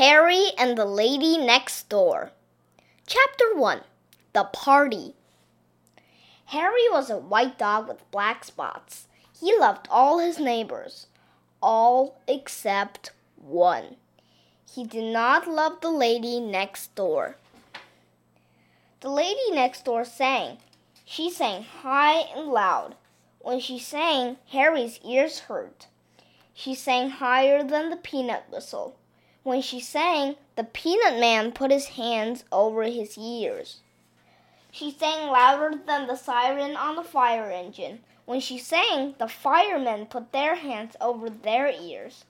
Harry and the Lady Next Door. Chapter 1 The Party. Harry was a white dog with black spots. He loved all his neighbors, all except one. He did not love the lady next door. The lady next door sang. She sang high and loud. When she sang, Harry's ears hurt. She sang higher than the peanut whistle. When she sang, the peanut man put his hands over his ears. She sang louder than the siren on the fire engine. When she sang, the firemen put their hands over their ears.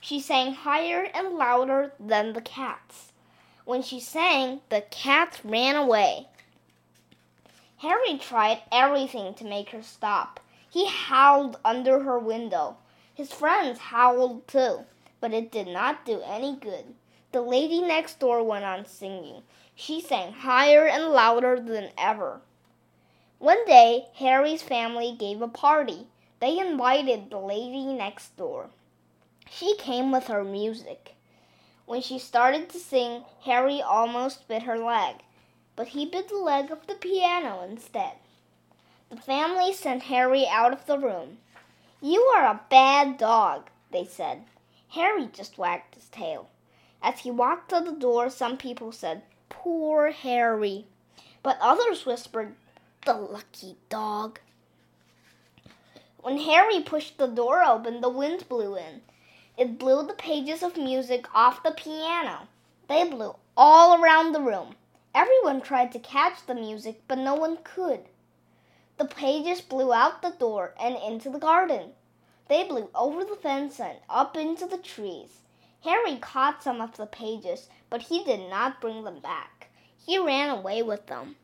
She sang higher and louder than the cats. When she sang, the cats ran away. Harry tried everything to make her stop. He howled under her window. His friends howled too, but it did not do any good. The lady next door went on singing. She sang higher and louder than ever. One day, Harry's family gave a party. They invited the lady next door. She came with her music. When she started to sing, Harry almost bit her leg, but he bit the leg of the piano instead. The family sent Harry out of the room. You are a bad dog, they said. Harry just wagged his tail. As he walked to the door, some people said, Poor Harry. But others whispered, The lucky dog. When Harry pushed the door open, the wind blew in. It blew the pages of music off the piano. They blew all around the room. Everyone tried to catch the music, but no one could. The pages blew out the door and into the garden. They blew over the fence and up into the trees. Harry caught some of the pages, but he did not bring them back. He ran away with them.